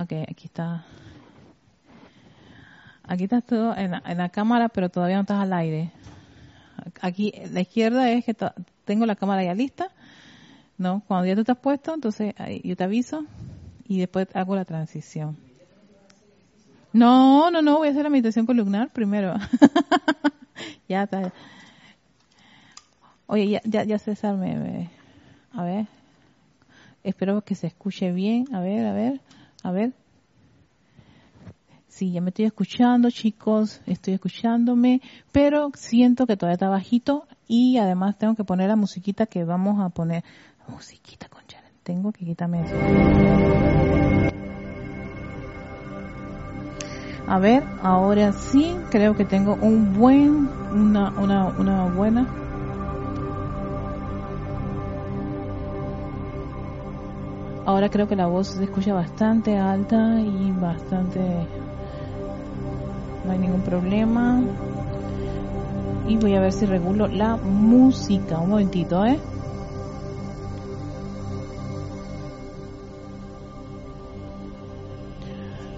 Ok, aquí está. Aquí estás todo en la, en la cámara, pero todavía no estás al aire. Aquí, la izquierda es que tengo la cámara ya lista. No, cuando ya tú estás puesto, entonces yo te aviso y después hago la transición. No, no, no, voy a hacer la meditación columnar primero. ya está. Oye, ya, ya, ya César me, me- a ver. Espero que se escuche bien. A ver, a ver, a ver. Sí, ya me estoy escuchando, chicos, estoy escuchándome, pero siento que todavía está bajito y además tengo que poner la musiquita que vamos a poner. Musiquita, concha, tengo que quitarme eso. A ver, ahora sí, creo que tengo un buen, una, una, una buena. Ahora creo que la voz se escucha bastante alta y bastante... No hay ningún problema. Y voy a ver si regulo la música. Un momentito, ¿eh?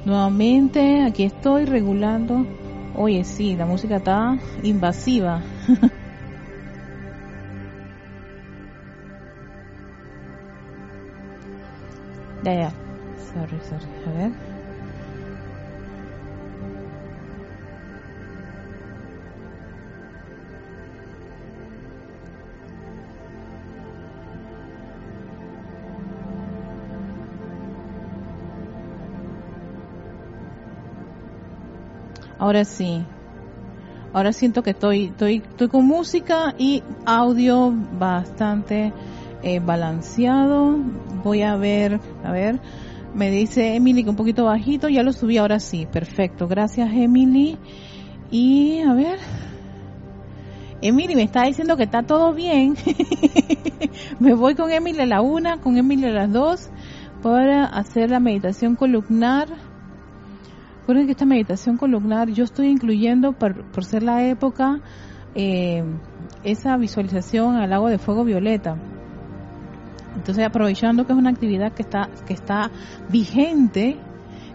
Nuevamente, aquí estoy regulando. Oye, sí, la música está invasiva. ya. Sorry, sorry. Ahora sí. Ahora siento que estoy, estoy, estoy con música y audio bastante eh, balanceado. Voy a ver, a ver, me dice Emily que un poquito bajito, ya lo subí ahora sí, perfecto. Gracias Emily. Y a ver, Emily me está diciendo que está todo bien. me voy con Emily a la una, con Emily a las dos para hacer la meditación columnar. Recuerden que esta meditación columnar yo estoy incluyendo por, ser la época eh, esa visualización al lago de fuego violeta. Entonces aprovechando que es una actividad que está que está vigente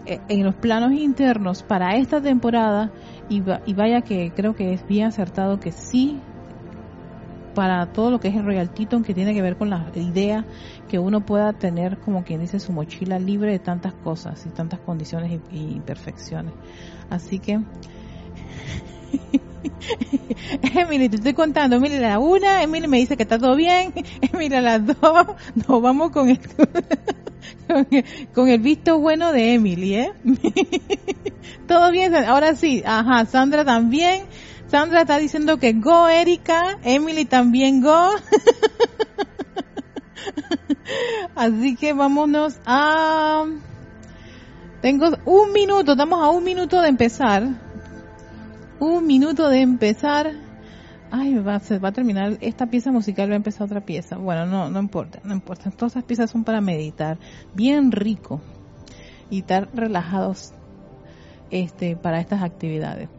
eh, en los planos internos para esta temporada y, va- y vaya que creo que es bien acertado que sí para todo lo que es el Royal Teton que tiene que ver con la idea que uno pueda tener como quien dice su mochila libre de tantas cosas y tantas condiciones y, y imperfecciones. Así que Emily, te estoy contando, Emily a la una, Emily me dice que está todo bien, Emily a las dos, nos vamos con el, con el, visto bueno de Emily, ¿eh? todo bien, ahora sí, ajá, Sandra también, Sandra está diciendo que go, Erika, Emily también go. Así que vámonos a... Tengo un minuto, estamos a un minuto de empezar. Un minuto de empezar. Ay, va, se va a terminar esta pieza musical, va a empezar otra pieza. Bueno, no, no importa, no importa. Todas esas piezas son para meditar. Bien rico. Y estar relajados este, para estas actividades.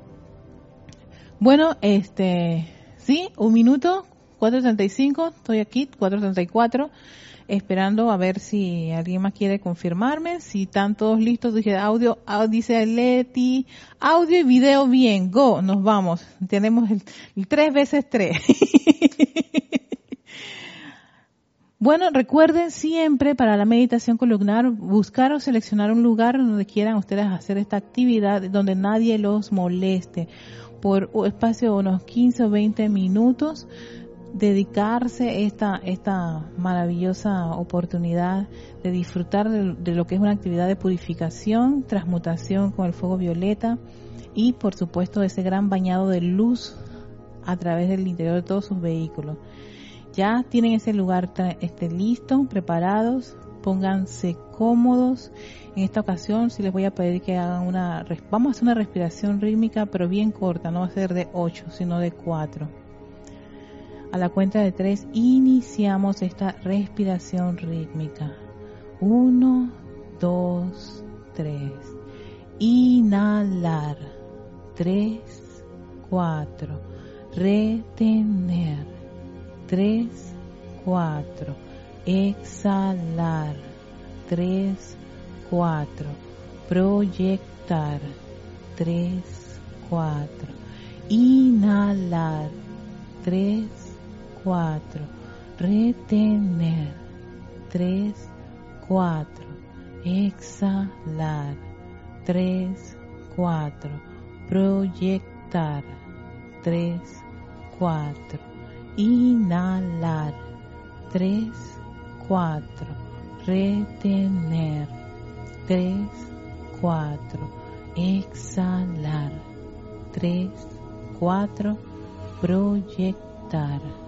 Bueno, este, sí, un minuto, 4.35, estoy aquí, 4.34, esperando a ver si alguien más quiere confirmarme, si están todos listos, dije audio, au- dice Leti, audio y video bien, go, nos vamos, tenemos el, tres veces tres. Bueno, recuerden siempre para la meditación columnar buscar o seleccionar un lugar donde quieran ustedes hacer esta actividad, donde nadie los moleste, por espacio de unos 15 o 20 minutos, dedicarse esta esta maravillosa oportunidad de disfrutar de, lo que es una actividad de purificación, transmutación con el fuego violeta y por supuesto ese gran bañado de luz a través del interior de todos sus vehículos. Ya tienen ese lugar este, listo, preparados, pónganse cómodos. En esta ocasión sí les voy a pedir que hagan una, vamos a hacer una respiración rítmica, pero bien corta, no va a ser de 8, sino de 4. A la cuenta de 3 iniciamos esta respiración rítmica. 1, 2, 3. Inhalar. 3, 4. Retener. 3, 4. Exhalar. 3, 4. proyectar, 3, 4, inhalar, 3, 4, retener, 3, 4, exhalar, 3, 4, proyectar, 3, 4, inhalar, 3, 4, retener, 3, 4, exhalar, 3, 4, proyectar,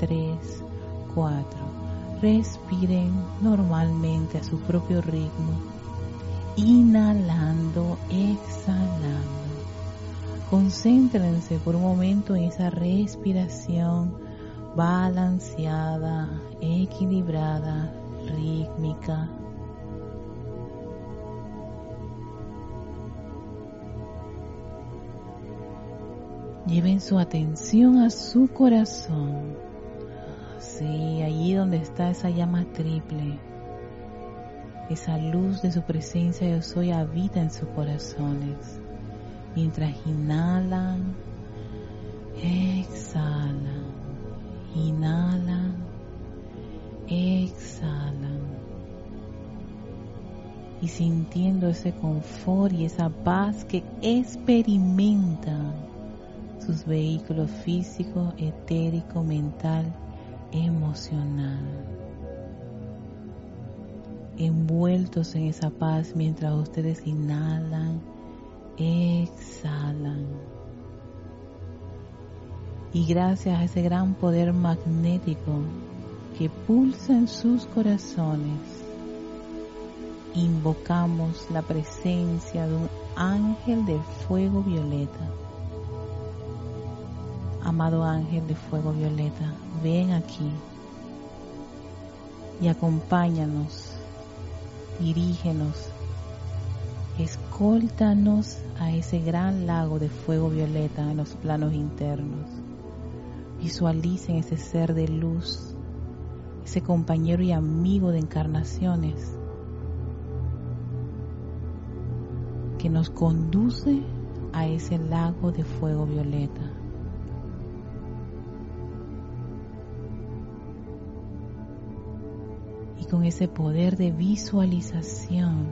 3, 4. Respiren normalmente a su propio ritmo, inhalando, exhalando. Concéntrense por un momento en esa respiración balanceada, equilibrada, rítmica. Lleven su atención a su corazón. Sí, allí donde está esa llama triple. Esa luz de su presencia yo soy habita en sus corazones. Mientras inhalan, exhalan, inhalan, exhalan. Y sintiendo ese confort y esa paz que experimentan sus vehículos físico, etérico, mental, emocional. Envueltos en esa paz mientras ustedes inhalan, exhalan. Y gracias a ese gran poder magnético que pulsa en sus corazones, invocamos la presencia de un ángel de fuego violeta. Amado ángel de fuego violeta, ven aquí y acompáñanos, dirígenos, escóltanos a ese gran lago de fuego violeta en los planos internos. Visualicen ese ser de luz, ese compañero y amigo de encarnaciones que nos conduce a ese lago de fuego violeta. Con ese poder de visualización,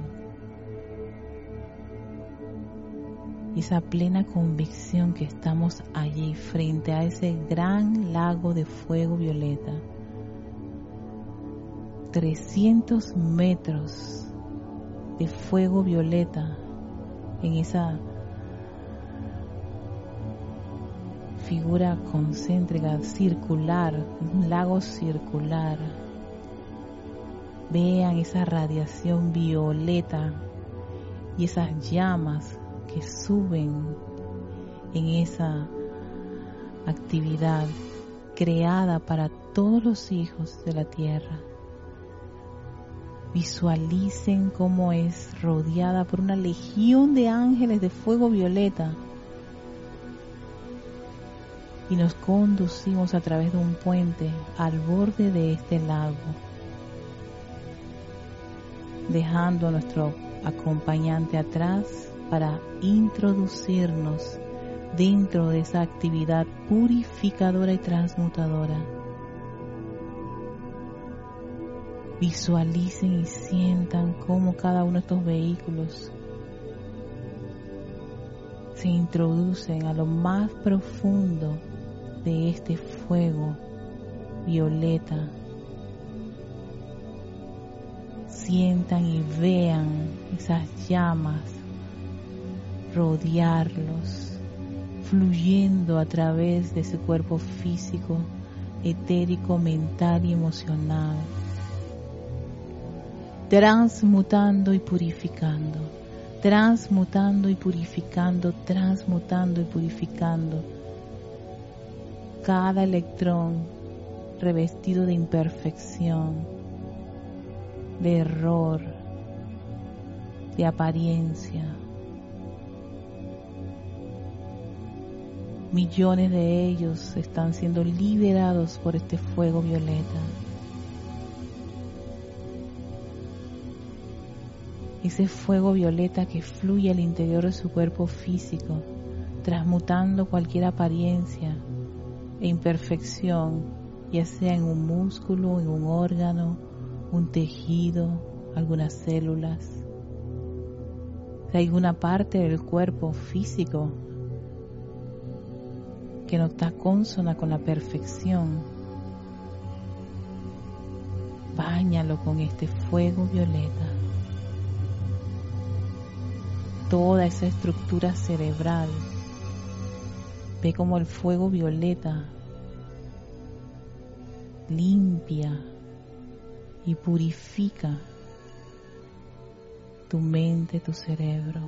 esa plena convicción que estamos allí frente a ese gran lago de fuego violeta. 300 metros de fuego violeta en esa figura concéntrica, circular, un lago circular. Vean esa radiación violeta y esas llamas que suben en esa actividad creada para todos los hijos de la tierra. Visualicen cómo es rodeada por una legión de ángeles de fuego violeta y nos conducimos a través de un puente al borde de este lago, dejando a nuestro acompañante atrás para introducirnos dentro de esa actividad purificadora y transmutadora. Visualicen y sientan cómo cada uno de estos vehículos se introducen a lo más profundo de este fuego violeta. Sientan y vean esas llamas rodearlos, fluyendo a través de su cuerpo físico, etérico, mental y emocional, transmutando y purificando, transmutando y purificando, transmutando y purificando cada electrón revestido de imperfección, de error, de apariencia, Millones de ellos están siendo liberados por este fuego violeta. ese fuego violeta que fluye al interior de su cuerpo físico, transmutando cualquier apariencia e imperfección, ya sea en un músculo, en un órgano, un tejido, algunas células. Hay alguna parte del cuerpo físico que no está consona con la perfección, báñalo con este fuego violeta. Toda esa estructura cerebral, ve como el fuego violeta limpia y purifica tu mente, tu cerebro.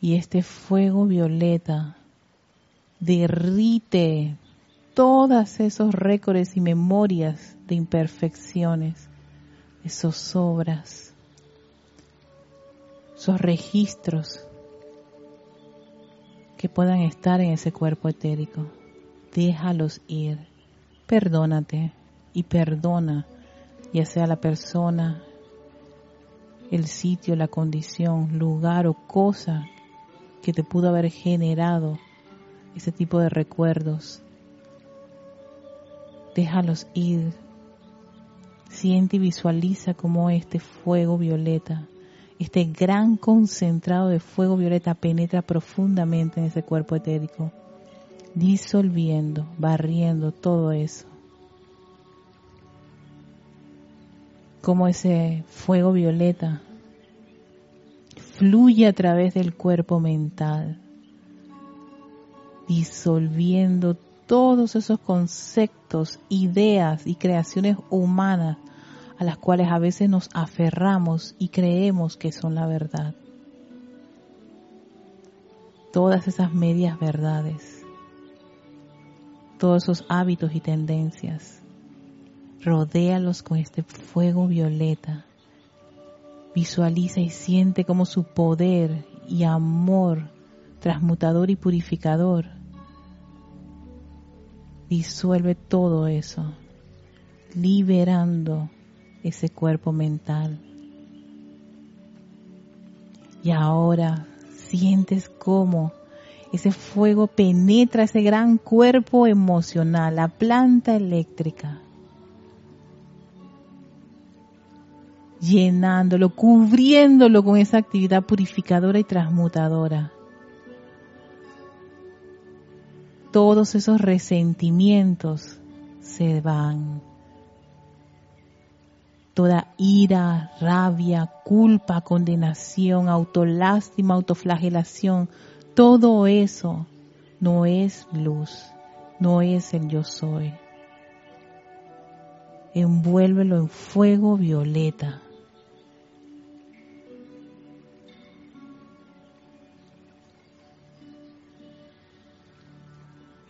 Y este fuego violeta derrite todos esos récords y memorias de imperfecciones, esos obras, esos registros que puedan estar en ese cuerpo etérico. Déjalos ir. Perdónate y perdona, ya sea la persona, el sitio, la condición, lugar o cosa que te pudo haber generado ese tipo de recuerdos. Déjalos ir. Siente y visualiza cómo este fuego violeta, este gran concentrado de fuego violeta penetra profundamente en ese cuerpo etérico, disolviendo, barriendo todo eso. Como ese fuego violeta fluye a través del cuerpo mental, disolviendo todos esos conceptos, ideas y creaciones humanas a las cuales a veces nos aferramos y creemos que son la verdad. Todas esas medias verdades, todos esos hábitos y tendencias, rodéalos con este fuego violeta. Visualiza y siente como su poder y amor transmutador y purificador disuelve todo eso, liberando ese cuerpo mental. Y ahora sientes cómo ese fuego penetra ese gran cuerpo emocional, la planta eléctrica, llenándolo, cubriéndolo con esa actividad purificadora y transmutadora. Todos esos resentimientos se van. Toda ira, rabia, culpa, condenación, autolástima, autoflagelación, todo eso no es luz, no es el yo soy. Envuélvelo en fuego violeta.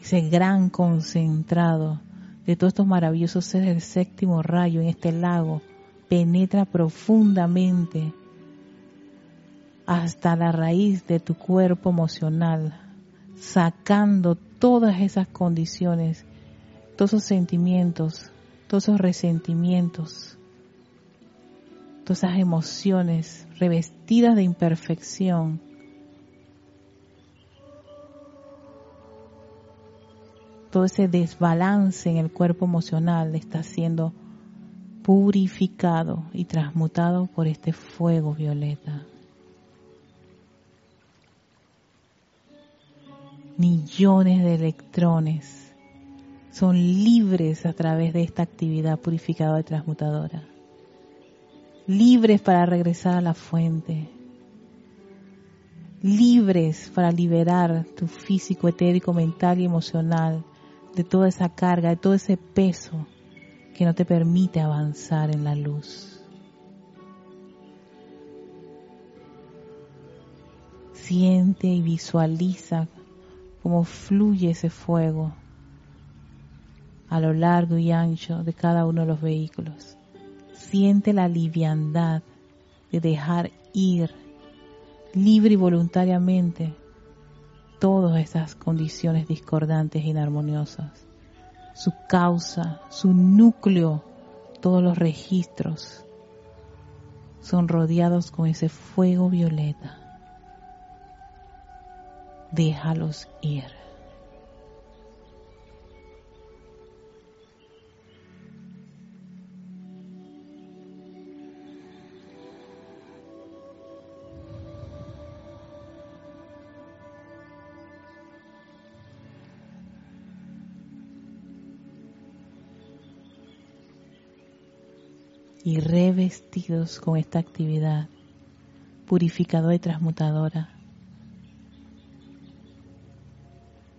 Ese gran concentrado de todos estos maravillosos seres del séptimo rayo en este lago penetra profundamente hasta la raíz de tu cuerpo emocional, sacando todas esas condiciones, todos esos sentimientos, todos esos resentimientos, todas esas emociones revestidas de imperfección todo ese desbalance en el cuerpo emocional está siendo purificado y transmutado por este fuego violeta. Millones de electrones son libres a través de esta actividad purificadora y transmutadora. Libres para regresar a la fuente. Libres para liberar tu físico, etérico, mental y emocional de toda esa carga, de todo ese peso que no te permite avanzar en la luz. Siente y visualiza cómo fluye ese fuego a lo largo y ancho de cada uno de los vehículos, Siente la liviandad de dejar ir libre y voluntariamente todas esas condiciones discordantes e inarmoniosas. Su causa, su núcleo, todos los registros son rodeados con ese fuego violeta. Déjalos ir. Y revestidos con esta actividad purificadora y transmutadora.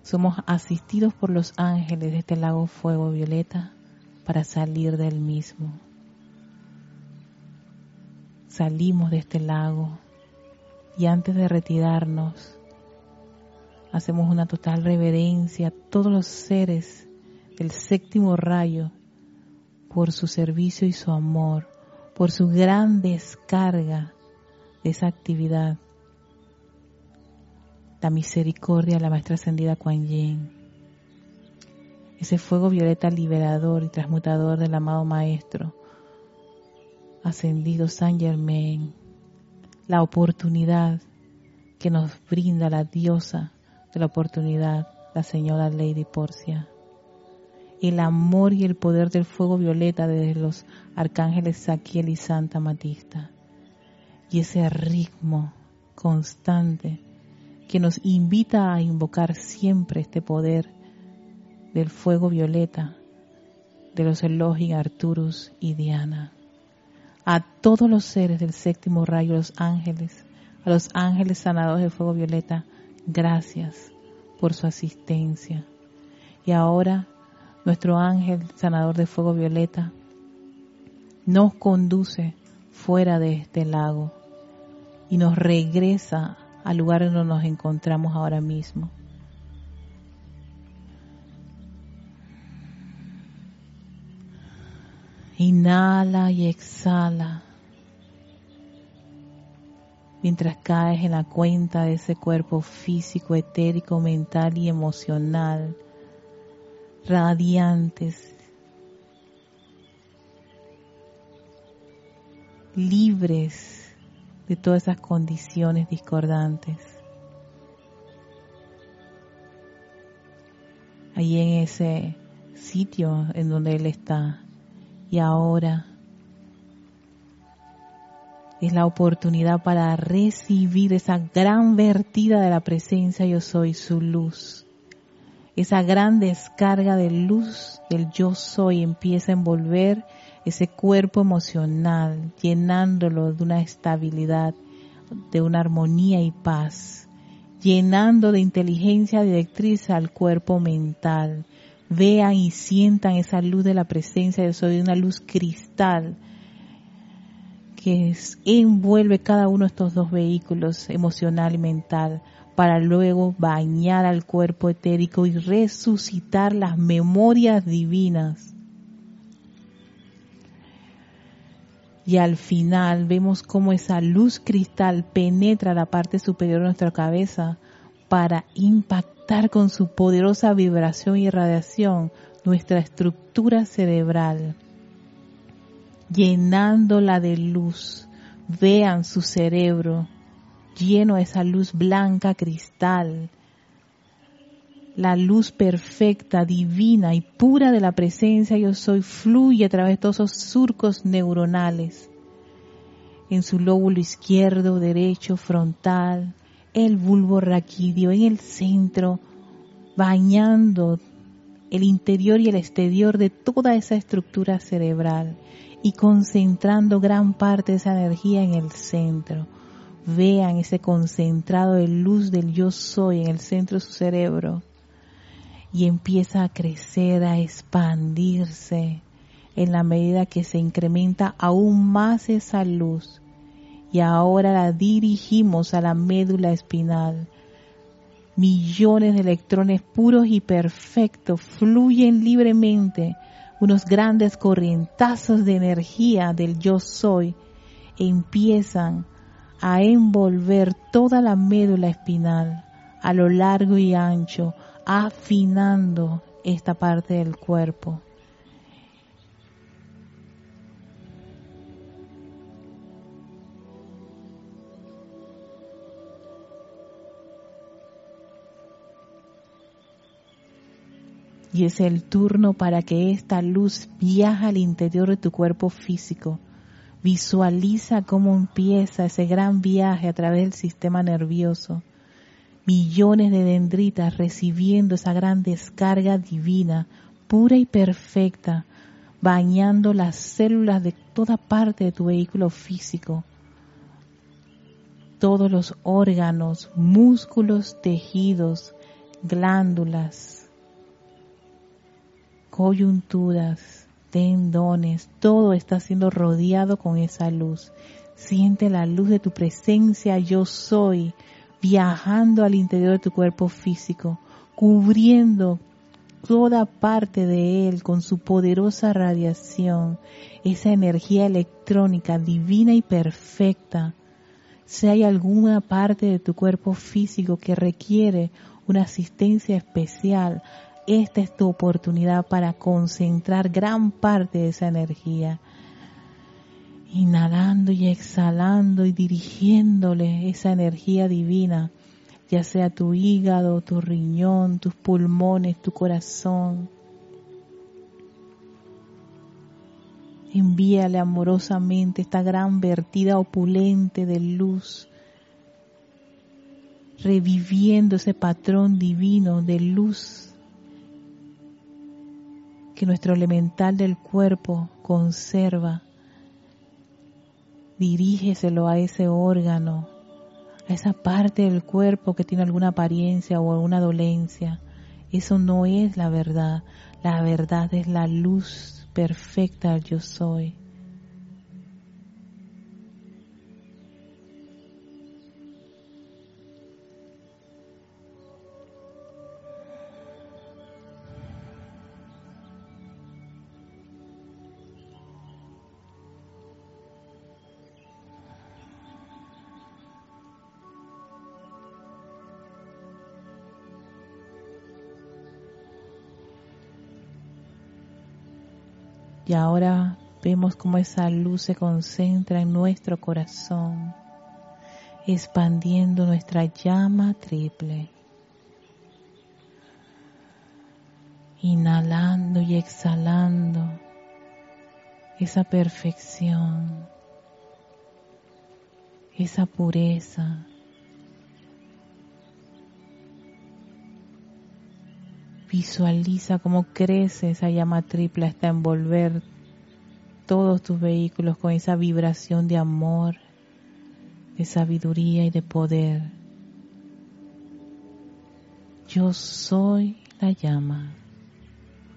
Somos asistidos por los ángeles de este lago fuego violeta para salir del mismo. Salimos de este lago y antes de retirarnos hacemos una total reverencia a todos los seres del séptimo rayo por su servicio y su amor, por su gran descarga de esa actividad. La misericordia de la Maestra Ascendida Kuan Yin. Ese fuego violeta liberador y transmutador del amado Maestro, ascendido San Germain. La oportunidad que nos brinda la diosa de la oportunidad, la señora Lady Porcia el amor y el poder del fuego violeta desde los arcángeles Saquiel y Santa Matista. Y ese ritmo constante que nos invita a invocar siempre este poder del fuego violeta de los Elohim, Arturus y Diana. A todos los seres del séptimo rayo, los ángeles, a los ángeles sanados del fuego violeta, gracias por su asistencia. Y ahora nuestro ángel sanador de fuego violeta, nos conduce fuera de este lago y nos regresa al lugar donde nos encontramos ahora mismo. Inhala y exhala mientras caes en la cuenta de ese cuerpo físico, etérico, mental y emocional radiantes, libres de todas esas condiciones discordantes. Allí en ese sitio en donde Él está. Y ahora es la oportunidad para recibir esa gran vertida de la presencia yo soy, su luz esa gran descarga de luz del yo soy empieza a envolver ese cuerpo emocional, llenándolo de una estabilidad, de una armonía y paz, llenando de inteligencia directriz al cuerpo mental. Vean y sientan esa luz de la presencia de soy, una luz cristal que envuelve cada uno de estos dos vehículos, emocional y mental, para luego bañar al cuerpo etérico y resucitar las memorias divinas. Y al final vemos cómo esa luz cristal penetra la parte superior de nuestra cabeza para impactar con su poderosa vibración y radiación nuestra estructura cerebral, llenándola de luz. Vean su cerebro lleno de esa luz blanca cristal, la luz perfecta, divina y pura de la presencia yo soy fluye a través de todos esos surcos neuronales en su lóbulo izquierdo, derecho, frontal, el bulbo raquídeo en el centro, bañando el interior y el exterior de toda esa estructura cerebral y concentrando gran parte de esa energía en el centro vean ese concentrado de luz del yo soy en el centro de su cerebro y empieza a crecer, a expandirse en la medida que se incrementa aún más esa luz y ahora la dirigimos a la médula espinal. Millones de electrones puros y perfectos fluyen libremente unos grandes corrientazos de energía del yo soy empiezan a envolver toda la médula espinal a lo largo y ancho, afinando esta parte del cuerpo. Y es el turno para que esta luz viaje al interior de tu cuerpo físico. Visualiza cómo empieza ese gran viaje a través del sistema nervioso. Millones de dendritas recibiendo esa gran descarga divina, pura y perfecta, bañando las células de toda parte de tu vehículo físico. Todos los órganos, músculos, tejidos, glándulas, coyunturas, tendones, todo está siendo rodeado con esa luz. Siente la luz de tu presencia, yo soy, viajando al interior de tu cuerpo físico, cubriendo toda parte de él con su poderosa radiación, esa energía electrónica divina y perfecta. Si hay alguna parte de tu cuerpo físico que requiere una asistencia especial, esta es tu oportunidad para concentrar gran parte de esa energía. Inhalando y exhalando y dirigiéndole esa energía divina, ya sea tu hígado, tu riñón, tus pulmones, tu corazón. Envíale amorosamente esta gran vertida opulente de luz, reviviendo ese patrón divino de luz que nuestro elemental del cuerpo conserva. Dirígeselo a ese órgano, a esa parte del cuerpo que tiene alguna apariencia o alguna dolencia. Eso no es la verdad. La verdad es la luz perfecta yo soy. Y ahora vemos cómo esa luz se concentra en nuestro corazón, expandiendo nuestra llama triple. Inhalando y exhalando esa perfección, esa pureza, Visualiza cómo crece esa llama triple hasta envolver todos tus vehículos con esa vibración de amor, de sabiduría y de poder. Yo soy la llama,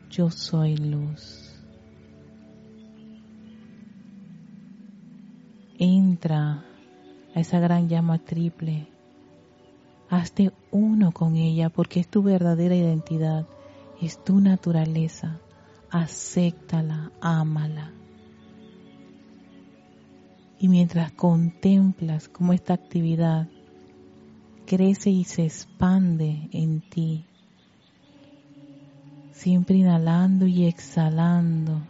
yo soy luz. Entra a esa gran llama triple Hazte uno con ella porque es tu verdadera identidad, es tu naturaleza. Acéptala, ámala. Y mientras contemplas cómo esta actividad crece y se expande en ti, siempre inhalando y exhalando,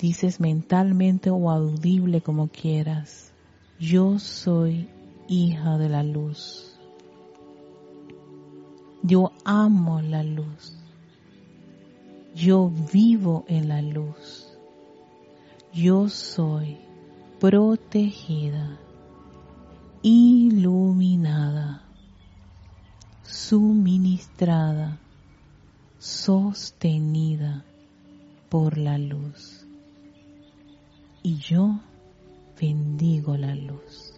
dices mentalmente o audible como quieras, yo soy hija de la luz. Yo amo la luz. Yo vivo en la luz. Yo soy protegida, iluminada, suministrada, sostenida por la luz y yo bendigo la luz.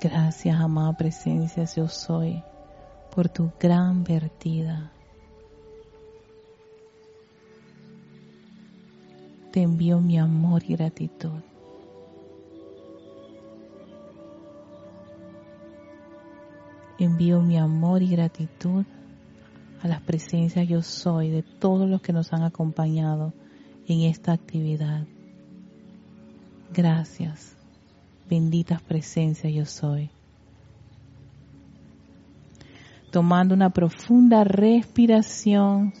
Gracias, amada presencia, yo soy, por tu gran vertida. Te envío mi amor y gratitud. Envío mi amor y gratitud a las presencias yo soy de todos los que nos han acompañado en esta actividad. Gracias, benditas presencias yo soy. Tomando una profunda respiración,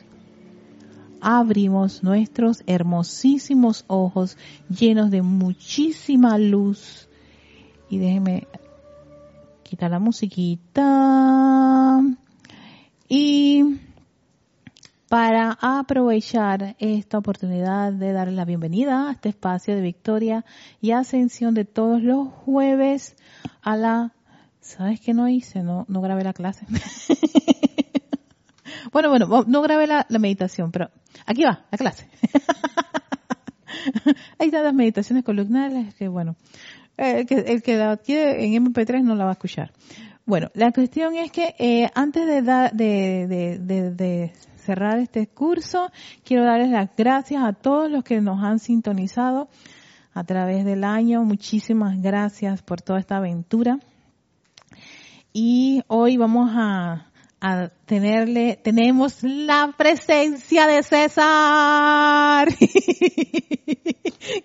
abrimos nuestros hermosísimos ojos llenos de muchísima luz. Y déjenme la musiquita. Y para aprovechar esta oportunidad de darle la bienvenida a este espacio de victoria y ascensión de todos los jueves a la... ¿Sabes qué no hice? No, no grabé la clase. bueno, bueno, no grabé la, meditación, pero aquí va, la clase. Están las meditaciones columnales, que bueno, el que, el que la quiere en MP3 no la va a escuchar. Bueno, la cuestión es que eh, antes de, dar, de, de, de cerrar este curso, quiero darles las gracias a todos los que nos han sintonizado a través del año. Muchísimas gracias por toda esta aventura. Y hoy vamos a, a tenerle, tenemos la presencia de César,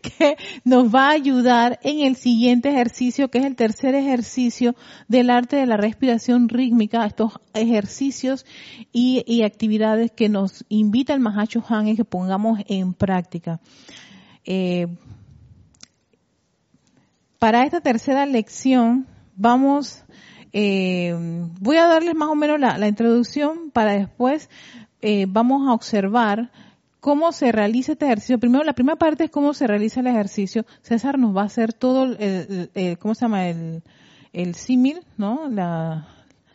que nos va a ayudar en el siguiente ejercicio, que es el tercer ejercicio del arte de la respiración rítmica, estos ejercicios y, actividades que nos invita el Mahacho Han que pongamos en práctica. Eh, para esta tercera lección vamos eh, voy a darles más o menos la, introducción para después eh, vamos a observar cómo se realiza este ejercicio. Primero, la primera parte es cómo se realiza el ejercicio. César nos va a hacer todo el, ¿cómo se llama? El, el símil, ¿no? La,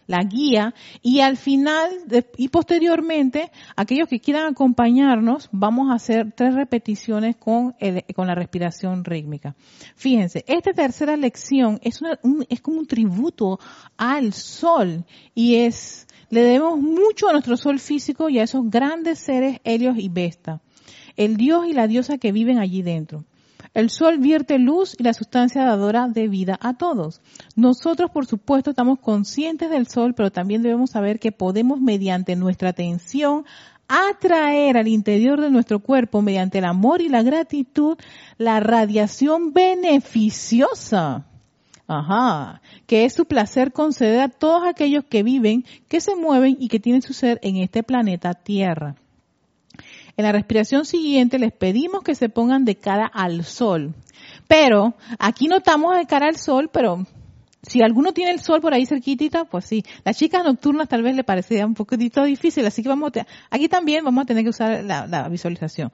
la guía y al final y posteriormente aquellos que quieran acompañarnos vamos a hacer tres repeticiones con con la respiración rítmica. Fíjense, esta tercera lección es una, es como un tributo al sol y es le debemos mucho a nuestro sol físico y a esos grandes seres Helios y Vesta, el dios y la diosa que viven allí dentro. El sol vierte luz y la sustancia dadora de vida a todos. Nosotros, por supuesto, estamos conscientes del sol, pero también debemos saber que podemos, mediante nuestra atención, atraer al interior de nuestro cuerpo, mediante el amor y la gratitud, la radiación beneficiosa. Ajá, que es su placer conceder a todos aquellos que viven, que se mueven y que tienen su ser en este planeta Tierra. En la respiración siguiente les pedimos que se pongan de cara al sol. Pero aquí no estamos de cara al sol, pero si alguno tiene el sol por ahí cerquitita, pues sí. Las chicas nocturnas tal vez le parecería un poquitito difícil, así que vamos a, aquí también vamos a tener que usar la, la visualización.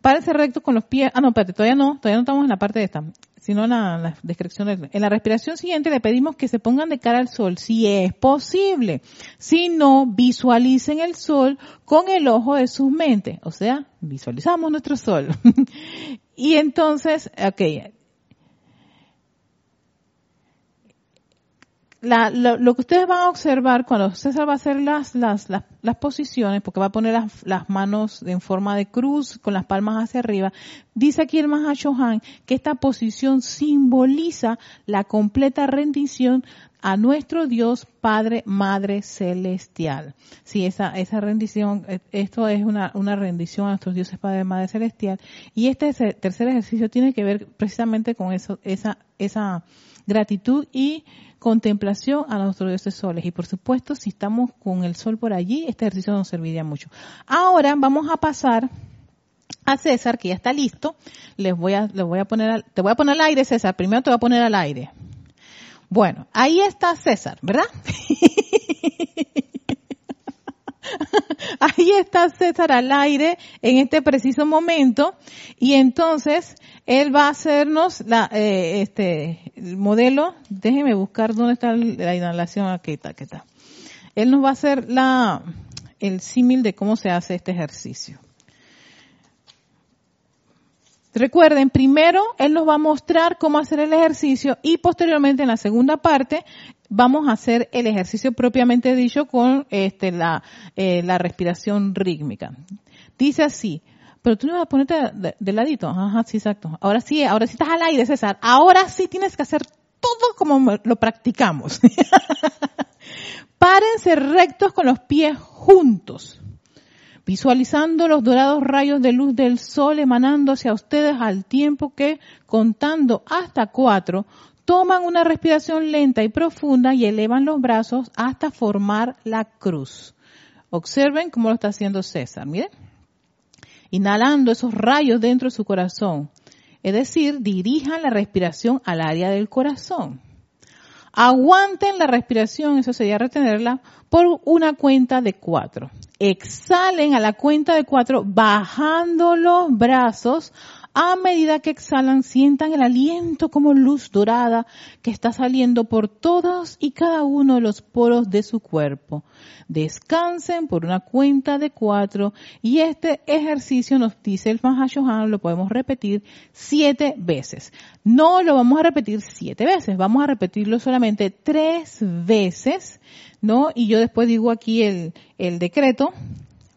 Párense recto con los pies. Ah, no, espérate, todavía no, todavía no estamos en la parte de esta sino en la, descripción. En la respiración siguiente le pedimos que se pongan de cara al sol, si es posible. Si no, visualicen el sol con el ojo de sus mentes. O sea, visualizamos nuestro sol. y entonces, ok, lo, que ustedes van a observar cuando César va a hacer las, las, las, posiciones, porque va a poner las, manos en forma de cruz con las palmas hacia arriba, dice aquí el Mahashohan que esta posición simboliza la completa rendición a nuestro Dios Padre, Madre Celestial. Sí, esa, esa rendición, eh, esto es una, una rendición a nuestros dioses Padre, Madre Celestial. Y este tercer ejercicio tiene que ver precisamente con eso, esa, esa gratitud y contemplación a nuestros dioses soles. Y por supuesto, si estamos con el sol por allí, este ejercicio nos serviría mucho. Ahora vamos a pasar a César, que ya está listo. Les voy a, les voy a poner, te voy a poner al aire, César. Primero te voy a poner al aire. Bueno, ahí está César, ¿verdad? Ahí está César al aire en este preciso momento y entonces él va a hacernos la, eh, este, modelo. Déjeme buscar dónde está la inhalación. Aquí está, aquí está. Él nos va a hacer la, el símil de cómo se hace este ejercicio. Recuerden, primero Él nos va a mostrar cómo hacer el ejercicio y posteriormente en la segunda parte vamos a hacer el ejercicio propiamente dicho con este, la, eh, la respiración rítmica. Dice así, pero tú no vas a ponerte de, ladito. Ajá, sí, exacto. Ahora sí, ahora sí estás al aire, César. Ahora sí tienes que hacer todo como lo practicamos. Párense rectos con los pies juntos, visualizando los dorados rayos de luz del sol emanando hacia ustedes al tiempo que, contando hasta cuatro, toman una respiración lenta y profunda y elevan los brazos hasta formar la cruz. Observen cómo lo está haciendo César. Miren. Inhalando esos rayos dentro de su corazón. Es decir, dirijan la respiración al área del corazón. Aguanten la respiración, eso sería retenerla, por una cuenta de cuatro. Exhalen a la cuenta de cuatro, bajando los brazos a medida que exhalan, sientan el aliento como luz dorada que está saliendo por todos y cada uno de los poros de su cuerpo. Descansen por una cuenta de cuatro y este ejercicio nos dice el Mahashohan, lo podemos repetir siete veces. No lo vamos a repetir siete veces, vamos a repetirlo solamente tres veces, ¿no? Y yo después digo aquí el, el decreto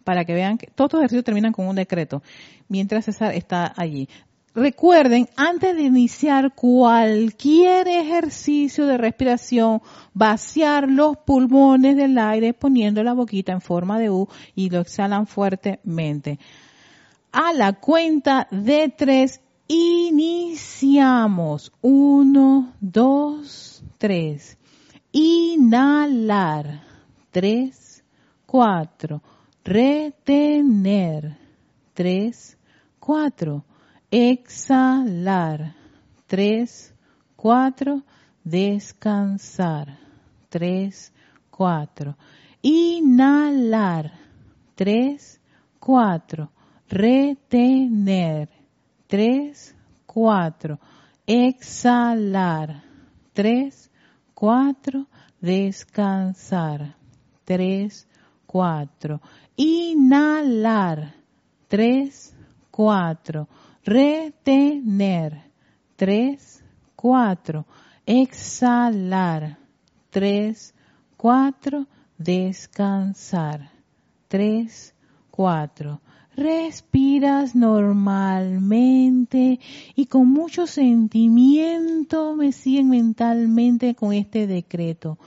para que vean que todos los ejercicios terminan con un decreto mientras César está allí. Recuerden, antes de iniciar cualquier ejercicio de respiración, vaciar los pulmones del aire poniendo la boquita en forma de U y lo exhalan fuertemente. A la cuenta de tres, iniciamos. Uno, dos, tres. Inhalar. Tres, cuatro. Retener tres, cuatro. Exhalar. Tres, cuatro. Descansar. Tres, cuatro. Inhalar. Tres, cuatro. Retener. Tres, cuatro. Exhalar. Tres, cuatro. Descansar. Tres, cuatro. Inhalar tres, cuatro. Retener, tres, cuatro. Exhalar, tres, cuatro. Descansar, tres, cuatro. Respiras normalmente y con mucho sentimiento me siguen mentalmente con este decreto.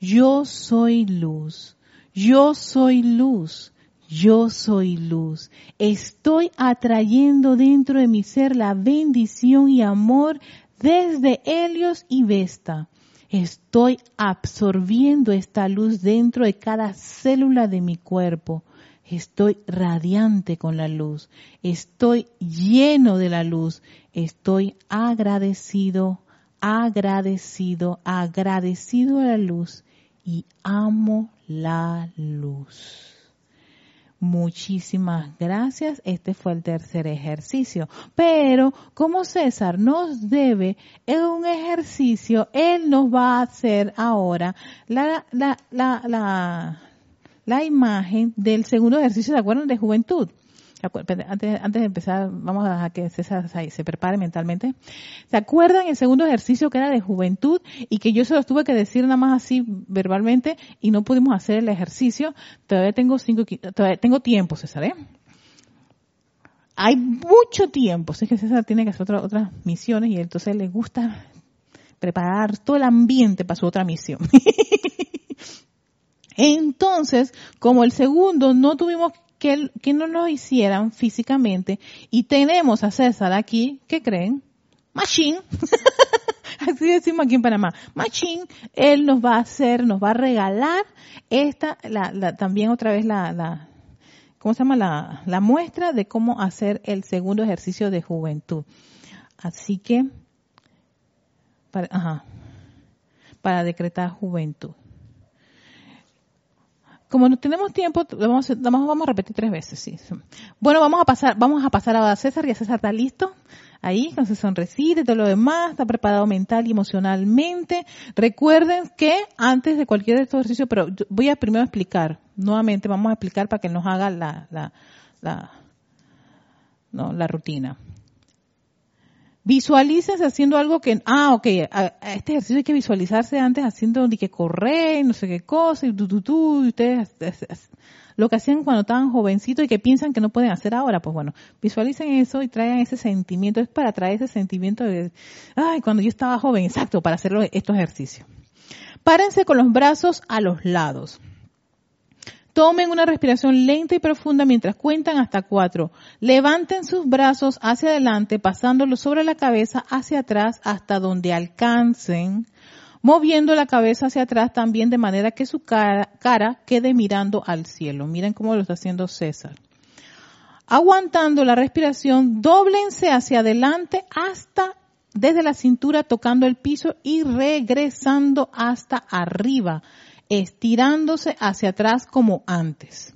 Yo soy luz. Yo soy luz yo soy luz. Estoy atrayendo dentro de mi ser la bendición y amor desde Helios y Vesta. Estoy absorbiendo esta luz dentro de cada célula de mi cuerpo. Estoy radiante con la luz. Estoy lleno de la luz. Estoy agradecido, agradecido, agradecido a la luz y amo la luz. Muchísimas gracias. Este fue el tercer ejercicio. Pero como César nos debe un ejercicio, él nos va a hacer ahora la, la, la, la, la imagen del segundo ejercicio, ¿de acuerdo? De juventud. Antes, de empezar, vamos a que César se prepare mentalmente. ¿Se acuerdan el segundo ejercicio que era de juventud y que yo se los tuve que decir nada más así verbalmente y no pudimos hacer el ejercicio? Todavía tengo cinco, todavía tengo tiempo, César, ¿eh? Hay mucho tiempo. Sé que César tiene que hacer otras misiones y entonces le gusta preparar todo el ambiente para su otra misión. Entonces, como el segundo no tuvimos que, que no lo hicieran físicamente. Y tenemos a César aquí, ¿qué creen? Machine. Así decimos aquí en Panamá. Machine, él nos va a hacer, nos va a regalar esta, la, la, también otra vez la, la, ¿cómo se llama? La, la muestra de cómo hacer el segundo ejercicio de juventud. Así que, para, ajá, para decretar juventud como no tenemos tiempo, vamos, vamos, a repetir tres veces, sí. Bueno, vamos a pasar, vamos a pasar a César, y a César está listo, ahí, con su sonrisita y todo lo demás, está preparado mental y emocionalmente. Recuerden que antes de cualquier de estos ejercicios, pero voy a primero explicar, nuevamente vamos a explicar para que nos haga la, la, la, no, la rutina. Visualícense haciendo algo que, ah, ok, a, este ejercicio hay que visualizarse antes haciendo de que correr, no sé qué cosa, y tú, tú, tú, y ustedes, lo que hacían cuando estaban jovencitos y que piensan que no pueden hacer ahora, pues bueno, visualicen eso y traigan ese sentimiento, es para traer ese sentimiento de, ay, cuando yo estaba joven, exacto, para hacer estos ejercicios. Párense con los brazos a los lados. Tomen una respiración lenta y profunda mientras cuentan hasta cuatro. Levanten sus brazos hacia adelante, pasándolos sobre la cabeza hacia atrás hasta donde alcancen, moviendo la cabeza hacia atrás también de manera que su cara, quede mirando al cielo. Miren cómo lo está haciendo César. Aguantando la respiración, doblense hacia adelante hasta desde la cintura tocando el piso y regresando hasta arriba estirándose hacia atrás como antes.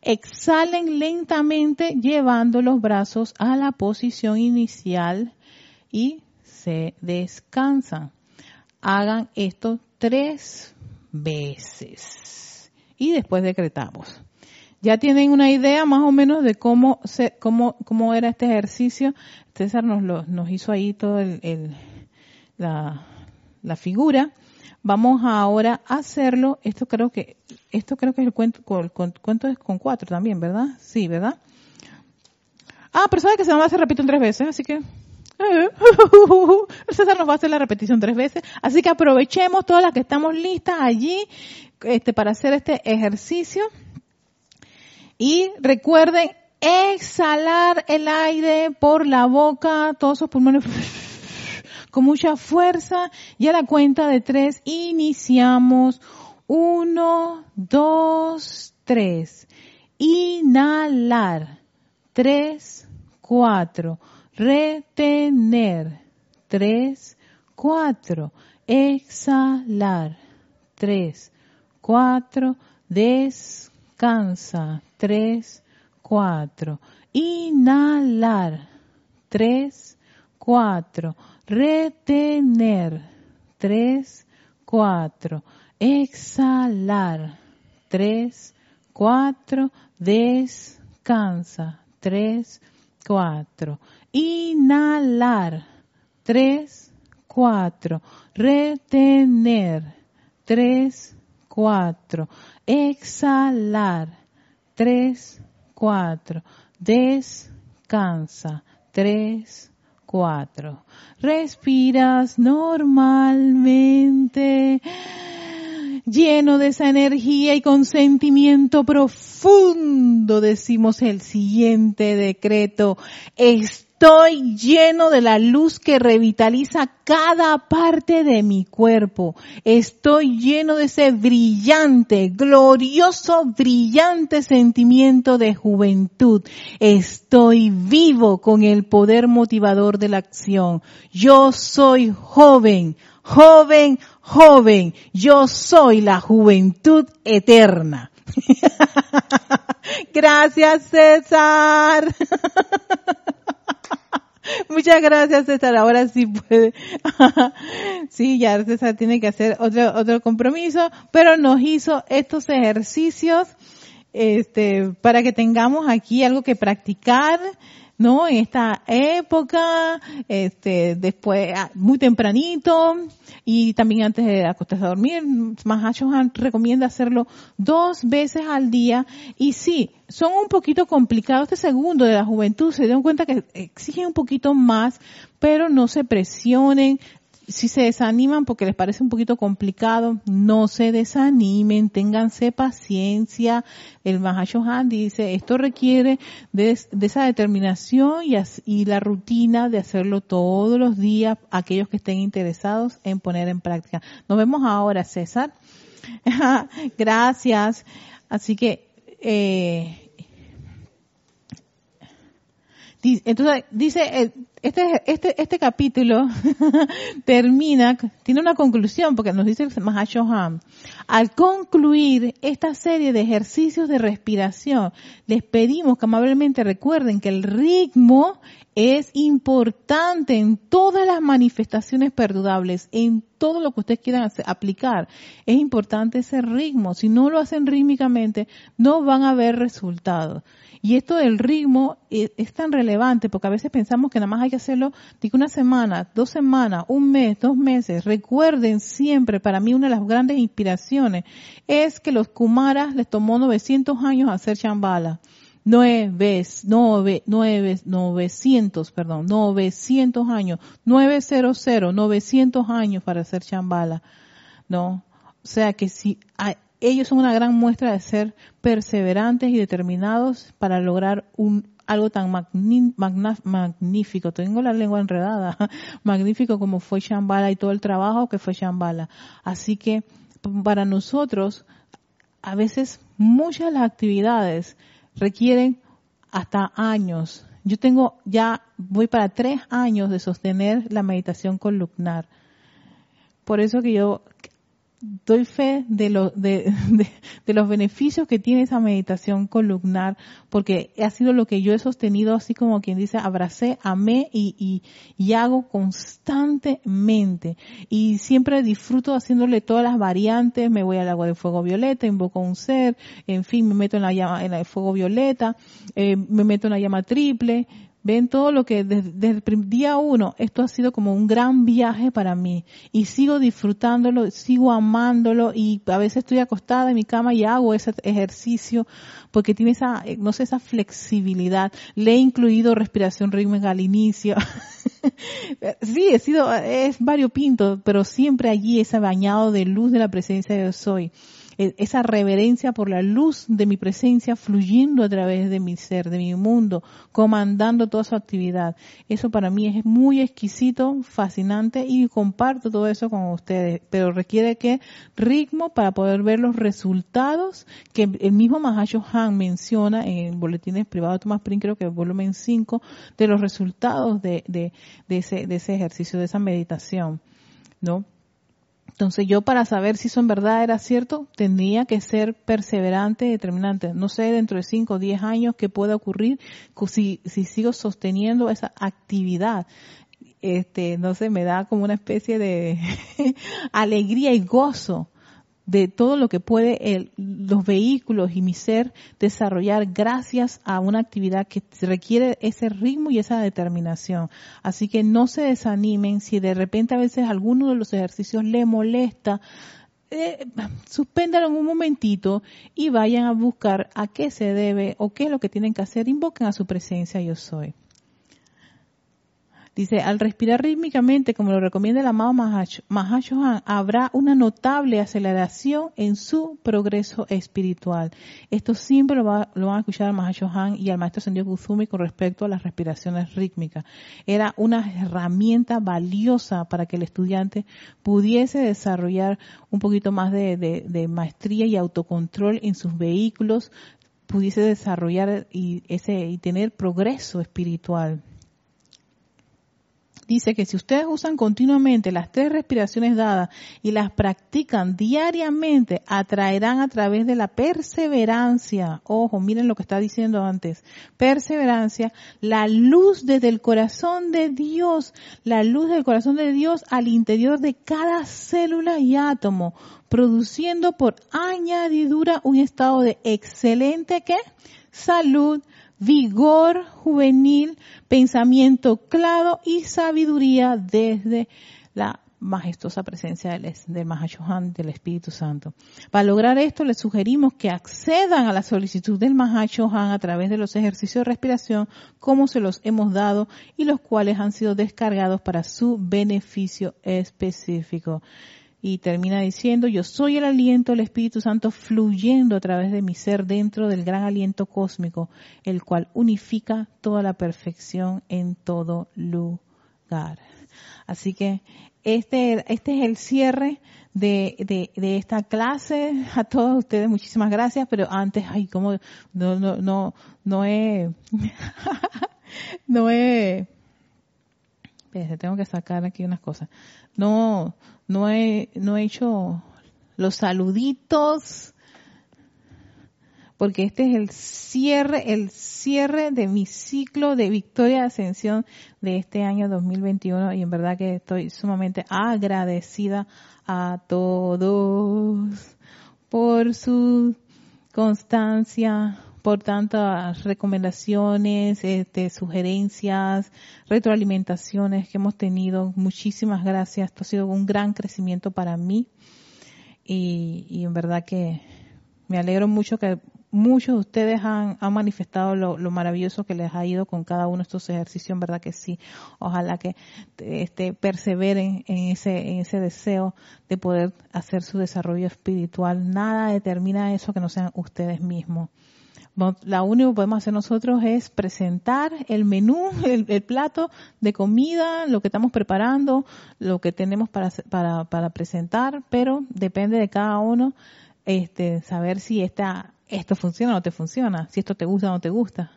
Exhalen lentamente llevando los brazos a la posición inicial y se descansan. Hagan esto tres veces y después decretamos. Ya tienen una idea más o menos de cómo se, cómo, cómo era este ejercicio. César nos, lo, nos hizo ahí todo el, la, la figura. Vamos ahora a hacerlo. Esto creo que, esto creo que es el cuento, el cuento es con cuatro también, ¿verdad? Sí, ¿verdad? Ah, pero sabe que se va a hacer repito tres veces, así que César nos va a hacer la repetición tres veces, así que aprovechemos todas las que estamos listas allí este, para hacer este ejercicio. Y recuerden exhalar el aire por la boca, todos sus pulmones con mucha fuerza y a la cuenta de tres iniciamos. Uno, dos, tres. Inhalar. Tres, cuatro. Retener. Tres, cuatro. Exhalar. Tres, cuatro. Descansa. Tres, cuatro. Inhalar. Tres, cuatro retener, tres, cuatro, exhalar, tres, cuatro, descansa, tres, cuatro, inhalar, tres, cuatro, retener, tres, cuatro, exhalar, tres, cuatro, descansa, tres, cuatro. Respiras normalmente, lleno de esa energía y con sentimiento profundo, decimos el siguiente decreto. Estoy lleno de la luz que revitaliza cada parte de mi cuerpo. Estoy lleno de ese brillante, glorioso, brillante sentimiento de juventud. Estoy vivo con el poder motivador de la acción. Yo soy joven, joven, joven. Yo soy la juventud eterna. Gracias, César. Muchas gracias, César. Ahora sí puede. sí, ya César tiene que hacer otro, otro compromiso, pero nos hizo estos ejercicios este, para que tengamos aquí algo que practicar ¿no? En esta época, este, después, ah, muy tempranito, y también antes de acostarse a dormir, Mahashohan recomienda hacerlo dos veces al día, y sí, son un poquito complicados este segundo de la juventud, se den cuenta que exigen un poquito más, pero no se presionen, si se desaniman porque les parece un poquito complicado, no se desanimen, ténganse paciencia. El Mahashohan dice, esto requiere de, esa determinación y, y, la rutina de hacerlo todos los días, aquellos que estén interesados en poner en práctica. Nos vemos ahora, César. Gracias. Así que, eh, entonces dice, eh, este, este, este capítulo termina, tiene una conclusión, porque nos dice el Mahashoham. Al concluir esta serie de ejercicios de respiración, les pedimos que amablemente recuerden que el ritmo es importante en todas las manifestaciones perdudables, en todo lo que ustedes quieran aplicar. Es importante ese ritmo. Si no lo hacen rítmicamente, no van a ver resultados. Y esto del ritmo es, tan relevante porque a veces pensamos que nada más hay que hacerlo, digo una semana, dos semanas, un mes, dos meses. Recuerden siempre, para mí una de las grandes inspiraciones es que los Kumaras les tomó 900 años hacer chambala. Nueve, nueve, nueve, 900, perdón, 900 años, 900, 900 años para hacer chambala, ¿no? O sea que si ellos son una gran muestra de ser perseverantes y determinados para lograr un algo tan magnífico, tengo la lengua enredada, magnífico como fue Shambhala y todo el trabajo que fue Shambhala. Así que para nosotros, a veces muchas de las actividades requieren hasta años. Yo tengo ya, voy para tres años de sostener la meditación columnar. Por eso que yo doy fe de, lo, de, de, los beneficios que tiene esa meditación columnar, porque ha sido lo que yo he sostenido, así como quien dice, abracé, amé y, y, hago constantemente. Y siempre disfruto haciéndole todas las variantes, me voy al agua de fuego violeta, invoco un ser, en fin, me meto en la llama, en el fuego violeta, eh, me meto en la llama triple, Ven todo lo que desde, el día uno, esto ha sido como un gran viaje para mí y sigo disfrutándolo, sigo amándolo y a veces estoy acostada en mi cama y hago ese ejercicio porque tiene esa, eh, no sé, esa flexibilidad. Le he incluido respiración rítmica al inicio. sí, he sido, es variopinto, pero siempre allí ese bañado de luz de la presencia de Dios soy. Esa reverencia por la luz de mi presencia fluyendo a través de mi ser, de mi mundo, comandando toda su actividad. Eso para mí es muy exquisito, fascinante y comparto todo eso con ustedes, pero requiere que ritmo para poder ver los resultados que el mismo Mahacho Han menciona en boletines privados de Thomas Prince, creo que el volumen 5, de los resultados de, de, de, ese, de ese ejercicio, de esa meditación. ¿no? Entonces yo para saber si eso en verdad era cierto, tendría que ser perseverante determinante. No sé dentro de 5 o 10 años qué puede ocurrir si, si sigo sosteniendo esa actividad. Este, no sé, me da como una especie de alegría y gozo de todo lo que puede el, los vehículos y mi ser desarrollar gracias a una actividad que requiere ese ritmo y esa determinación. Así que no se desanimen si de repente a veces alguno de los ejercicios le molesta. Eh, suspéndalo en un momentito y vayan a buscar a qué se debe o qué es lo que tienen que hacer. Invoquen a su presencia yo soy. Dice, al respirar rítmicamente, como lo recomienda el amado Mahashohan, habrá una notable aceleración en su progreso espiritual. Esto siempre lo, van a escuchar al Mahashohan y al maestro Sendio Kuzumi con respecto a las respiraciones rítmicas. Era una herramienta valiosa para que el estudiante pudiese desarrollar un poquito más de, de maestría y autocontrol en sus vehículos, pudiese desarrollar y, ese, y tener progreso espiritual dice que si ustedes usan continuamente las tres respiraciones dadas y las practican diariamente, atraerán a través de la perseverancia, ojo, miren lo que está diciendo antes, perseverancia, la luz desde el corazón de Dios, la luz del corazón de Dios al interior de cada célula y átomo, produciendo por añadidura un estado de excelente ¿qué? salud, vigor juvenil, pensamiento claro y sabiduría desde la majestuosa presencia del, del Mahashohan, del Espíritu Santo. Para lograr esto, les sugerimos que accedan a la solicitud del Mahashohan a través de los ejercicios de respiración, como se los hemos dado y los cuales han sido descargados para su beneficio específico. Y termina diciendo, yo soy el aliento del Espíritu Santo fluyendo a través de mi ser dentro del gran aliento cósmico, el cual unifica toda la perfección en todo lugar. Así que este, este es el cierre de, de, de, esta clase. A todos ustedes muchísimas gracias, pero antes, ay, como no, no, no, no he, no he, tengo que sacar aquí unas cosas. No, no he, no he hecho los saluditos, porque este es el cierre, el cierre de mi ciclo de Victoria de Ascensión de este año 2021 y en verdad que estoy sumamente agradecida a todos por su constancia, por tantas recomendaciones, este, sugerencias, retroalimentaciones que hemos tenido. Muchísimas gracias. Esto ha sido un gran crecimiento para mí y, y en verdad que me alegro mucho que muchos de ustedes han, manifestado lo, maravilloso que les ha ido con cada uno de estos ejercicios, en verdad que sí. Ojalá que este, perseveren en ese, en ese deseo de poder hacer su desarrollo espiritual. Nada determina eso que no sean ustedes mismos. La único que podemos hacer nosotros es presentar el menú, el, plato de comida, lo que estamos preparando, lo que tenemos para presentar, pero depende de cada uno este, saber si esta esto funciona o no te funciona, si esto te gusta o no te gusta,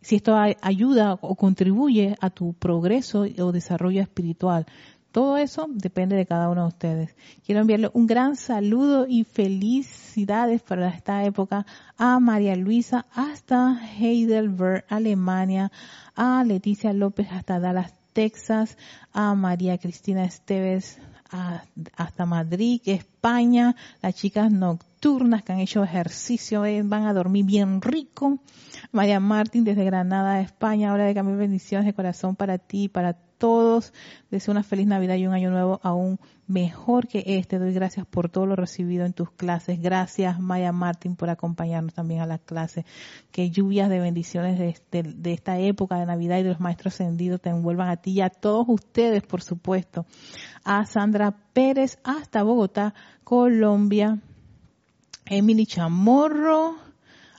si esto ayuda o contribuye a tu progreso o desarrollo espiritual. Todo eso depende de cada uno de ustedes. Quiero enviarle un gran saludo y felicidades para esta época a María Luisa hasta Heidelberg, Alemania, a Leticia López hasta Dallas, Texas, a María Cristina Esteves hasta Madrid, España, las chicas nocturnas que han hecho ejercicio, eh, van a dormir bien rico. María Martín desde Granada, España, ahora de cambiar bendiciones de corazón para ti, para todos. Deseo una feliz Navidad y un año nuevo aún mejor que este. Doy gracias por todo lo recibido en tus clases. Gracias, Maya Martín, por acompañarnos también a las clases. Que lluvias de bendiciones de, esta época de Navidad y de los maestros ascendidos te envuelvan a ti y a todos ustedes, por supuesto. A Sandra Pérez hasta Bogotá, Colombia. Emily Chamorro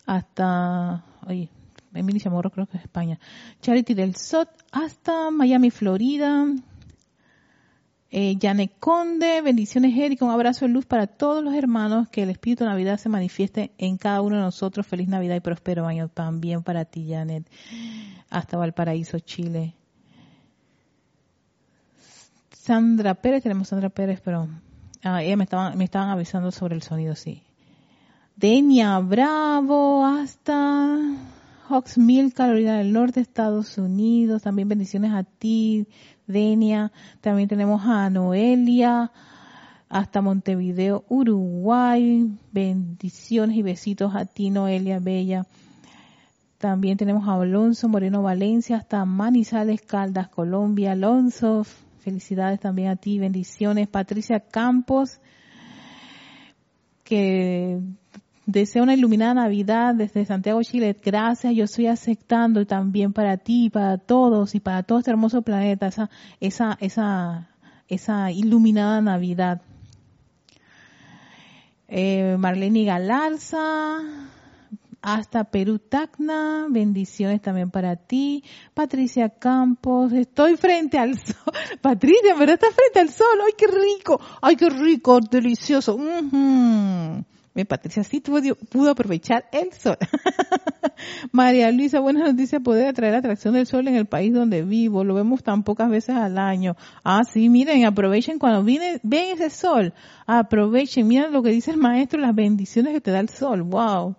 hasta... Oye, Emily Chamorro creo que es España. Charity del Sot hasta Miami, Florida. Eh, Conde, bendiciones Erika, un abrazo de luz para todos los hermanos, que el Espíritu de Navidad se manifieste en cada uno de nosotros. Feliz Navidad y próspero año también para ti, Janet, hasta Valparaíso, Chile. Sandra Pérez, tenemos Sandra Pérez, pero ah, ella me estaban, me estaban avisando sobre el sonido, sí. Denia Bravo, hasta Mill, Carolina del Norte, Estados Unidos. También bendiciones a ti, Denia. También tenemos a Noelia, hasta Montevideo, Uruguay. Bendiciones y besitos a ti, Noelia Bella. También tenemos a Alonso Moreno Valencia, hasta Manizales Caldas, Colombia. Alonso, felicidades también a ti, bendiciones. Patricia Campos, que Deseo una iluminada Navidad desde Santiago, Chile. Gracias, yo estoy aceptando también para ti, para todos y para todo este hermoso planeta, esa, esa, esa, esa iluminada Navidad. Eh, Marlene Galarza, hasta Perú Tacna, bendiciones también para ti. Patricia Campos, estoy frente al sol. Patricia, pero estás frente al sol, ay qué rico, ay qué rico, delicioso. Mi Patricia sí pudo aprovechar el sol. María Luisa, buenas noticias, poder atraer la atracción del sol en el país donde vivo. Lo vemos tan pocas veces al año. Ah, sí, miren, aprovechen cuando viene, ven ese sol. Aprovechen, miren lo que dice el maestro, las bendiciones que te da el sol. Wow.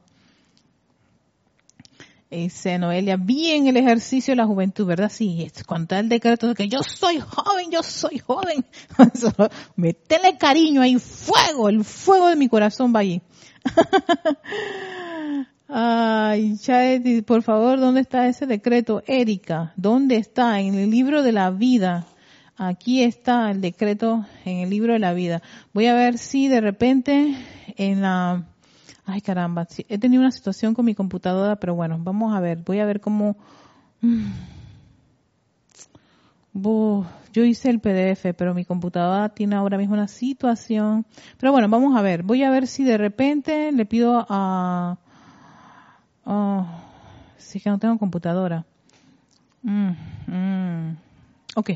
Dice Noelia, bien el ejercicio de la juventud, ¿verdad? Sí, es cuando el decreto de que yo soy joven, yo soy joven. Metele cariño ahí, fuego, el fuego de mi corazón va allí. Ay, Chaeti, por favor, ¿dónde está ese decreto? Erika, ¿dónde está? En el libro de la vida. Aquí está el decreto en el libro de la vida. Voy a ver si de repente en la Ay, caramba, he tenido una situación con mi computadora, pero bueno, vamos a ver, voy a ver cómo... Mm. yo hice el PDF, pero mi computadora tiene ahora mismo una situación. Pero bueno, vamos a ver. Voy a ver si de repente le pido a... si es que no tengo computadora. Mm, mm. Ok,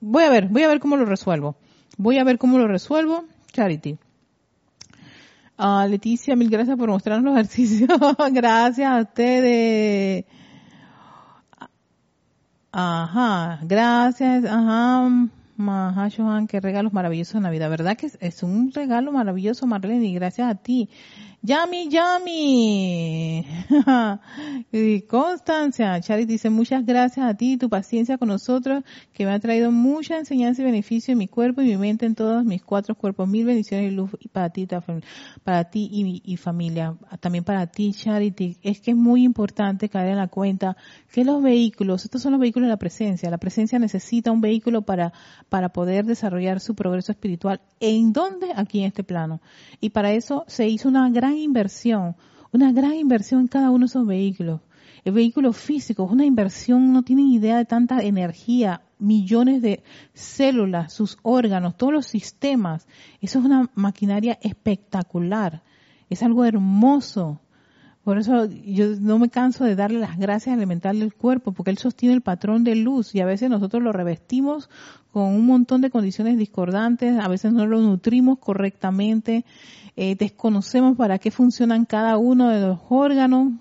voy a ver, voy a ver cómo lo resuelvo. Voy a ver cómo lo resuelvo. Charity. Ah, Leticia, mil gracias por mostrarnos los ejercicios. gracias a ustedes. Ajá, gracias. Ajá, Maha Johan, qué regalos maravillosos de Navidad. ¿Verdad que es, un regalo maravilloso, Marlene? Y gracias a ti. Yami, Yami. Constancia, Charit dice, muchas gracias a ti y tu paciencia con nosotros, que me ha traído mucha enseñanza y beneficio en mi cuerpo y mi mente, en todos mis cuatro cuerpos. Mil bendiciones y luz para ti, para ti y, y familia. También para ti, Charity. Es que es muy importante caer en la cuenta que los vehículos, estos son los vehículos de la presencia. La presencia necesita un vehículo para, para poder desarrollar su progreso espiritual. ¿En dónde? Aquí en este plano. Y para eso se hizo una gran inversión, una gran inversión en cada uno de esos vehículos. El vehículo físico es una inversión, no tienen idea de tanta energía, millones de células, sus órganos, todos los sistemas. Eso es una maquinaria espectacular. Es algo hermoso. Por eso yo no me canso de darle las gracias al elemental del cuerpo, porque él sostiene el patrón de luz y a veces nosotros lo revestimos con un montón de condiciones discordantes, a veces no lo nutrimos correctamente, eh, desconocemos para qué funcionan cada uno de los órganos,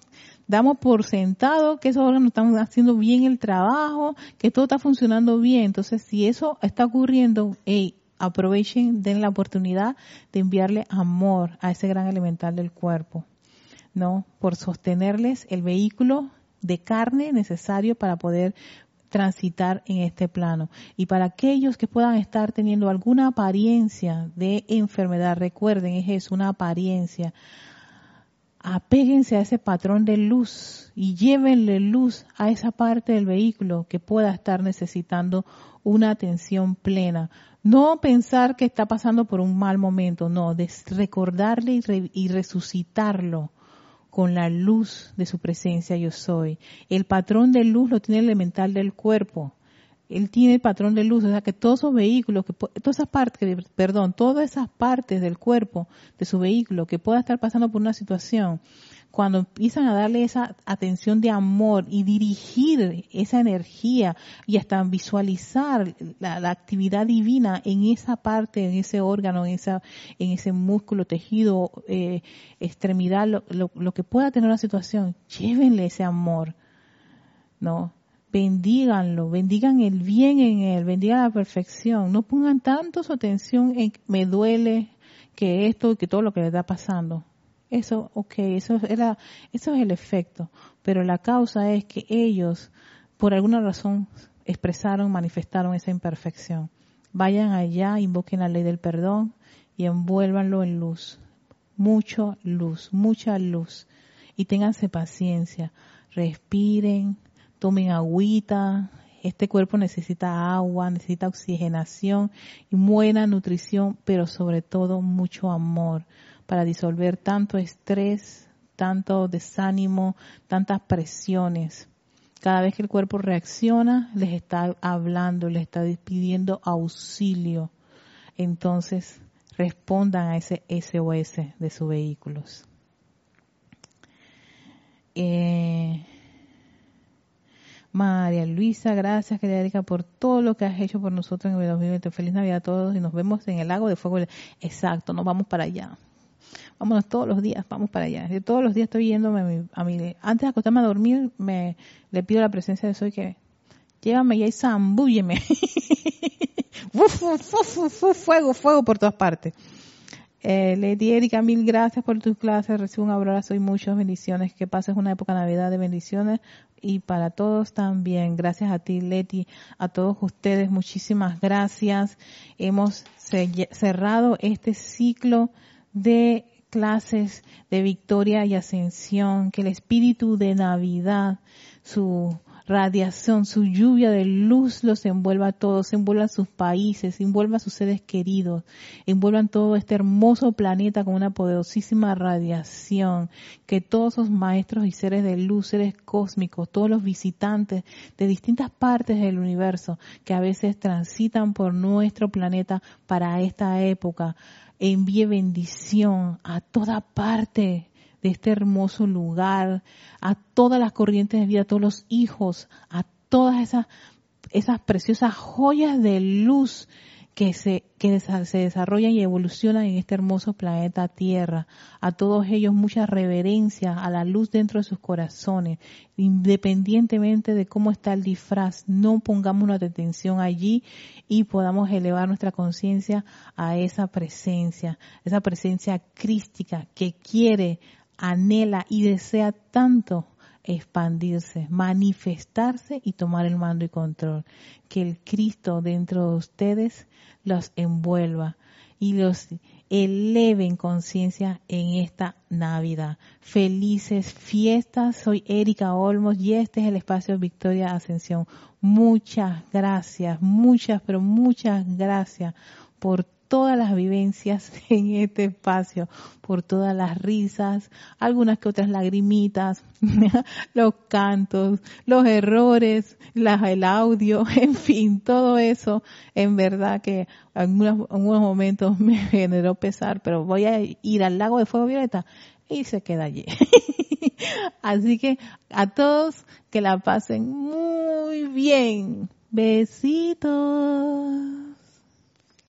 damos por sentado que esos órganos están haciendo bien el trabajo, que todo está funcionando bien. Entonces, si eso está ocurriendo, aprovechen, den la oportunidad de enviarle amor a ese gran elemental del cuerpo. ¿No? Por sostenerles el vehículo de carne necesario para poder transitar en este plano. Y para aquellos que puedan estar teniendo alguna apariencia de enfermedad, recuerden, es eso, una apariencia. Apéguense a ese patrón de luz y llévenle luz a esa parte del vehículo que pueda estar necesitando una atención plena. No pensar que está pasando por un mal momento, no, de recordarle y resucitarlo con la luz de su presencia yo soy. El patrón de luz lo tiene el elemental del cuerpo. Él tiene el patrón de luz, o sea que todos esos vehículos, que, todas esas partes, perdón, todas esas partes del cuerpo de su vehículo que pueda estar pasando por una situación, cuando empiezan a darle esa atención de amor y dirigir esa energía y hasta visualizar la, actividad divina en esa parte, en ese órgano, en, esa, en ese músculo, tejido, eh, extremidad, lo, lo, que pueda tener la situación, llévenle ese amor, ¿no? Bendíganlo, bendigan el bien en él, bendigan la perfección, no pongan tanto su atención en me duele que esto y que todo lo que le está pasando eso, ok, eso, era, eso es el efecto, pero la causa es que ellos, por alguna razón, expresaron, manifestaron esa imperfección. Vayan allá, invoquen la ley del perdón y envuélvanlo en luz. Mucha luz, mucha luz. Y ténganse paciencia. Respiren, tomen agüita. Este cuerpo necesita agua, necesita oxigenación y buena nutrición, pero sobre todo mucho amor para disolver tanto estrés, tanto desánimo, tantas presiones. Cada vez que el cuerpo reacciona, les está hablando, les está pidiendo auxilio. Entonces, respondan a ese SOS de sus vehículos. Eh, María Luisa, gracias, querida Erika, por todo lo que has hecho por nosotros en el 2020. Feliz Navidad a todos y nos vemos en el lago de fuego. Exacto, nos vamos para allá vámonos todos los días, vamos para allá. Yo todos los días estoy yéndome a mi, antes de acostarme a dormir, me le pido la presencia de Soy que llévame y zambúlleme. fuego, fuego por todas partes. Eh, Lady Erika, mil gracias por tus clases. Recibo un abrazo y muchas bendiciones. Que pases una época de Navidad de bendiciones y para todos también. Gracias a ti, Leti, a todos ustedes. Muchísimas gracias. Hemos cerrado este ciclo de clases de victoria y ascensión, que el espíritu de Navidad, su radiación, su lluvia de luz los envuelva a todos, envuelva sus países, envuelva a sus seres queridos, envuelvan todo este hermoso planeta con una poderosísima radiación, que todos esos maestros y seres de luz, seres cósmicos, todos los visitantes de distintas partes del universo que a veces transitan por nuestro planeta para esta época, envíe bendición a toda parte de este hermoso lugar, a todas las corrientes de vida, a todos los hijos, a todas esas, esas preciosas joyas de luz que se, que se desarrollan y evolucionan en este hermoso planeta Tierra. A todos ellos mucha reverencia a la luz dentro de sus corazones, independientemente de cómo está el disfraz. No pongamos una detención allí y podamos elevar nuestra conciencia a esa presencia, esa presencia crística que quiere, anhela y desea tanto expandirse, manifestarse y tomar el mando y control. Que el Cristo dentro de ustedes los envuelva y los eleve en conciencia en esta Navidad. Felices fiestas. Soy Erika Olmos y este es el espacio Victoria Ascensión. Muchas gracias, muchas, pero muchas gracias por todas las vivencias en este espacio, por todas las risas, algunas que otras lagrimitas, los cantos, los errores, el audio, en fin, todo eso, en verdad que en algunos momentos me generó pesar, pero voy a ir al lago de fuego violeta y se queda allí. Así que a todos que la pasen muy bien. Besitos.